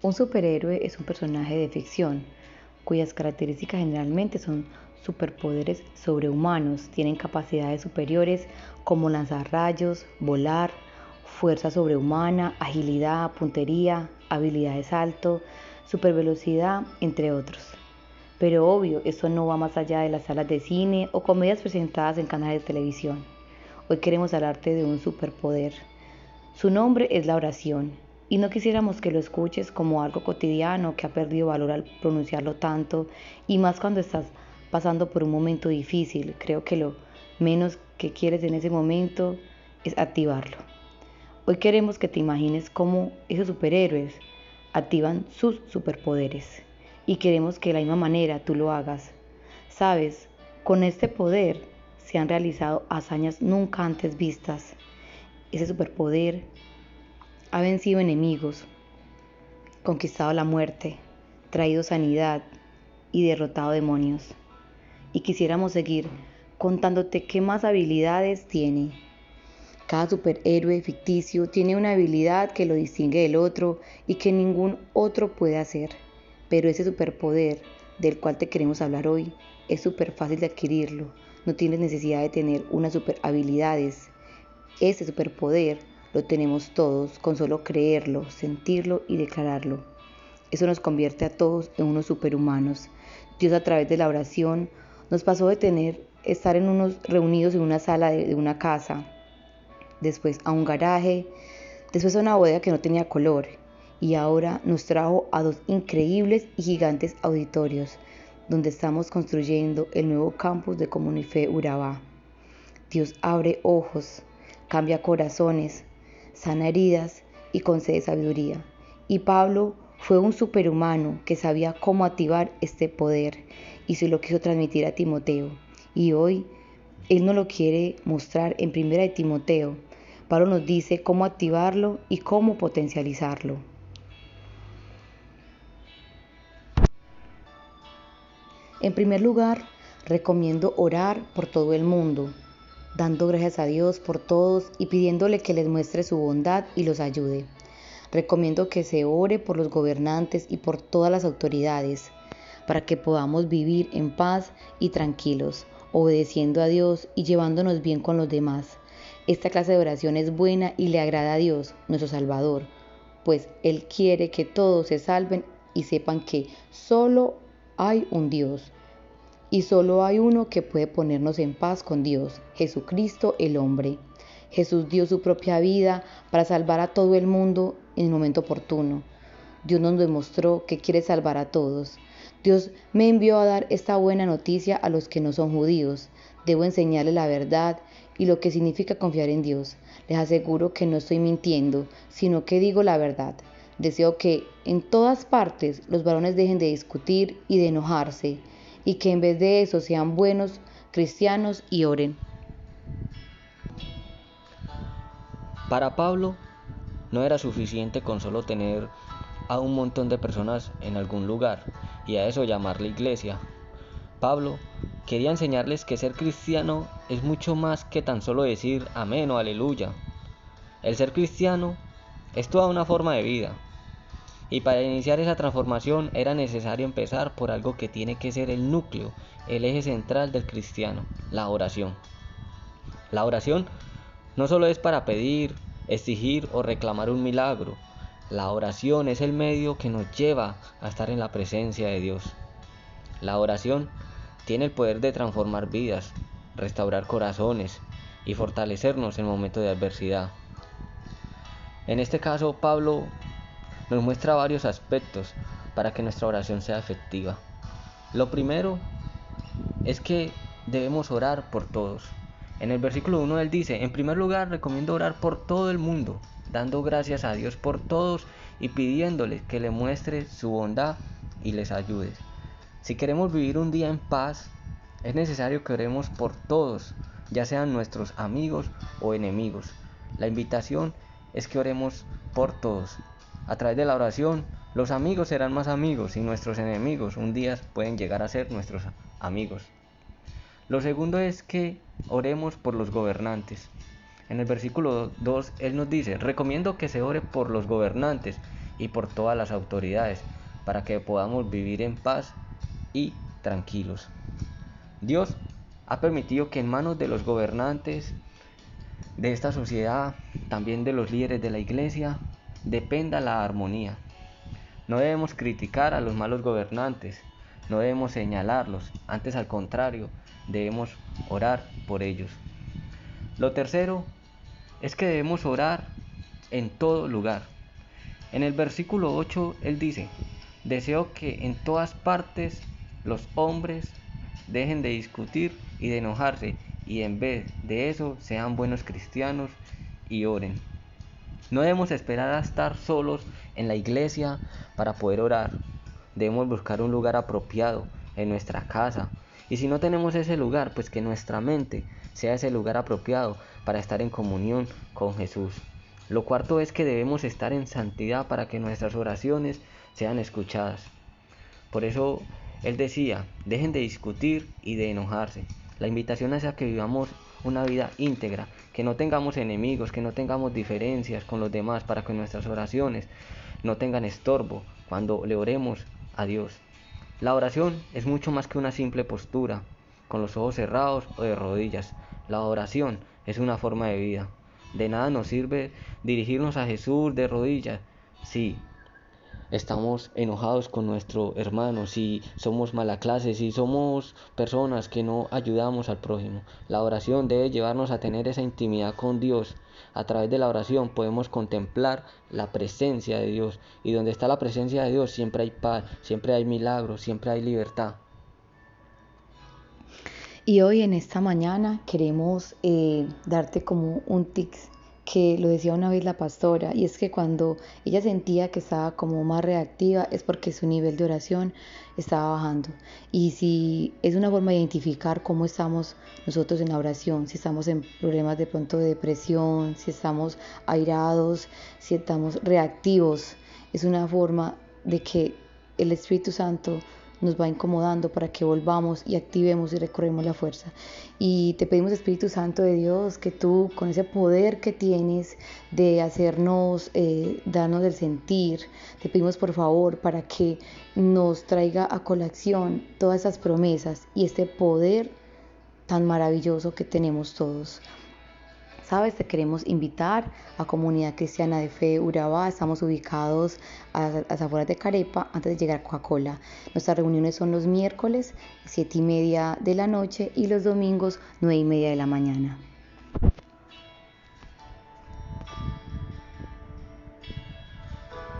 Un superhéroe es un personaje de ficción cuyas características generalmente son superpoderes sobrehumanos, tienen capacidades superiores como lanzar rayos, volar, fuerza sobrehumana, agilidad, puntería, habilidad de salto, supervelocidad, entre otros. Pero obvio, esto no va más allá de las salas de cine o comedias presentadas en canales de televisión. Hoy queremos hablarte de un superpoder. Su nombre es la oración y no quisiéramos que lo escuches como algo cotidiano que ha perdido valor al pronunciarlo tanto y más cuando estás pasando por un momento difícil. Creo que lo menos que quieres en ese momento es activarlo. Hoy queremos que te imagines cómo esos superhéroes activan sus superpoderes y queremos que de la misma manera tú lo hagas. Sabes, con este poder se han realizado hazañas nunca antes vistas. Ese superpoder ha vencido enemigos, conquistado la muerte, traído sanidad y derrotado demonios. Y quisiéramos seguir contándote qué más habilidades tiene. Cada superhéroe ficticio tiene una habilidad que lo distingue del otro y que ningún otro puede hacer. Pero ese superpoder del cual te queremos hablar hoy es súper fácil de adquirirlo. No tienes necesidad de tener unas super habilidades. Ese superpoder lo tenemos todos con solo creerlo, sentirlo y declararlo. Eso nos convierte a todos en unos superhumanos. Dios a través de la oración nos pasó de tener estar en unos reunidos en una sala de, una casa, después a un garaje, después a una bodega que no tenía color y ahora nos trajo a dos increíbles y gigantes auditorios donde estamos construyendo el nuevo campus de Comunife Urabá. Dios abre ojos, cambia corazones, sana heridas y concede sabiduría. Y Pablo fue un superhumano que sabía cómo activar este poder y se lo quiso transmitir a Timoteo. Y hoy él no lo quiere mostrar en primera de Timoteo. Pablo nos dice cómo activarlo y cómo potencializarlo. En primer lugar, recomiendo orar por todo el mundo, dando gracias a Dios por todos y pidiéndole que les muestre su bondad y los ayude. Recomiendo que se ore por los gobernantes y por todas las autoridades, para que podamos vivir en paz y tranquilos, obedeciendo a Dios y llevándonos bien con los demás. Esta clase de oración es buena y le agrada a Dios, nuestro Salvador, pues Él quiere que todos se salven y sepan que solo hay un Dios y solo hay uno que puede ponernos en paz con Dios, Jesucristo el hombre. Jesús dio su propia vida para salvar a todo el mundo en el momento oportuno. Dios nos demostró que quiere salvar a todos. Dios me envió a dar esta buena noticia a los que no son judíos. Debo enseñarles la verdad y lo que significa confiar en Dios. Les aseguro que no estoy mintiendo, sino que digo la verdad. Deseo que en todas partes los varones dejen de discutir y de enojarse y que en vez de eso sean buenos cristianos y oren. Para Pablo no era suficiente con solo tener a un montón de personas en algún lugar y a eso llamarle iglesia. Pablo quería enseñarles que ser cristiano es mucho más que tan solo decir amén o aleluya. El ser cristiano es toda una forma de vida, y para iniciar esa transformación era necesario empezar por algo que tiene que ser el núcleo, el eje central del cristiano, la oración. La oración no solo es para pedir, exigir o reclamar un milagro. La oración es el medio que nos lleva a estar en la presencia de Dios. La oración tiene el poder de transformar vidas, restaurar corazones y fortalecernos en momentos de adversidad. En este caso, Pablo nos muestra varios aspectos para que nuestra oración sea efectiva. Lo primero es que debemos orar por todos. En el versículo 1 él dice, en primer lugar recomiendo orar por todo el mundo, dando gracias a Dios por todos y pidiéndole que le muestre su bondad y les ayude. Si queremos vivir un día en paz, es necesario que oremos por todos, ya sean nuestros amigos o enemigos. La invitación es que oremos por todos. A través de la oración, los amigos serán más amigos y nuestros enemigos un día pueden llegar a ser nuestros amigos. Lo segundo es que oremos por los gobernantes. En el versículo 2 Él nos dice, recomiendo que se ore por los gobernantes y por todas las autoridades, para que podamos vivir en paz y tranquilos. Dios ha permitido que en manos de los gobernantes de esta sociedad, también de los líderes de la iglesia, dependa la armonía. No debemos criticar a los malos gobernantes, no debemos señalarlos, antes al contrario, debemos orar por ellos. Lo tercero es que debemos orar en todo lugar. En el versículo 8 él dice, deseo que en todas partes los hombres dejen de discutir y de enojarse y en vez de eso sean buenos cristianos y oren. No debemos esperar a estar solos en la iglesia para poder orar. Debemos buscar un lugar apropiado en nuestra casa. Y si no tenemos ese lugar, pues que nuestra mente sea ese lugar apropiado para estar en comunión con Jesús. Lo cuarto es que debemos estar en santidad para que nuestras oraciones sean escuchadas. Por eso él decía, dejen de discutir y de enojarse. La invitación es a que vivamos una vida íntegra, que no tengamos enemigos, que no tengamos diferencias con los demás para que nuestras oraciones no tengan estorbo cuando le oremos a Dios. La oración es mucho más que una simple postura, con los ojos cerrados o de rodillas. La oración es una forma de vida. De nada nos sirve dirigirnos a Jesús de rodillas si estamos enojados con nuestro hermano, si somos mala clase, si somos personas que no ayudamos al prójimo. La oración debe llevarnos a tener esa intimidad con Dios. A través de la oración podemos contemplar la presencia de Dios. Y donde está la presencia de Dios siempre hay paz, siempre hay milagros, siempre hay libertad. Y hoy en esta mañana queremos eh, darte como un tics que lo decía una vez la pastora, y es que cuando ella sentía que estaba como más reactiva es porque su nivel de oración estaba bajando. Y si es una forma de identificar cómo estamos nosotros en la oración, si estamos en problemas de pronto de depresión, si estamos airados, si estamos reactivos, es una forma de que el Espíritu Santo nos va incomodando para que volvamos y activemos y recorremos la fuerza. Y te pedimos, Espíritu Santo de Dios, que tú, con ese poder que tienes de hacernos, eh, darnos el sentir, te pedimos por favor para que nos traiga a colación todas esas promesas y este poder tan maravilloso que tenemos todos. Sabes, te queremos invitar a Comunidad Cristiana de Fe Urabá. Estamos ubicados a, las afueras de Carepa antes de llegar a Coca-Cola. Nuestras reuniones son los miércoles, siete y media de la noche y los domingos, nueve y media de la mañana.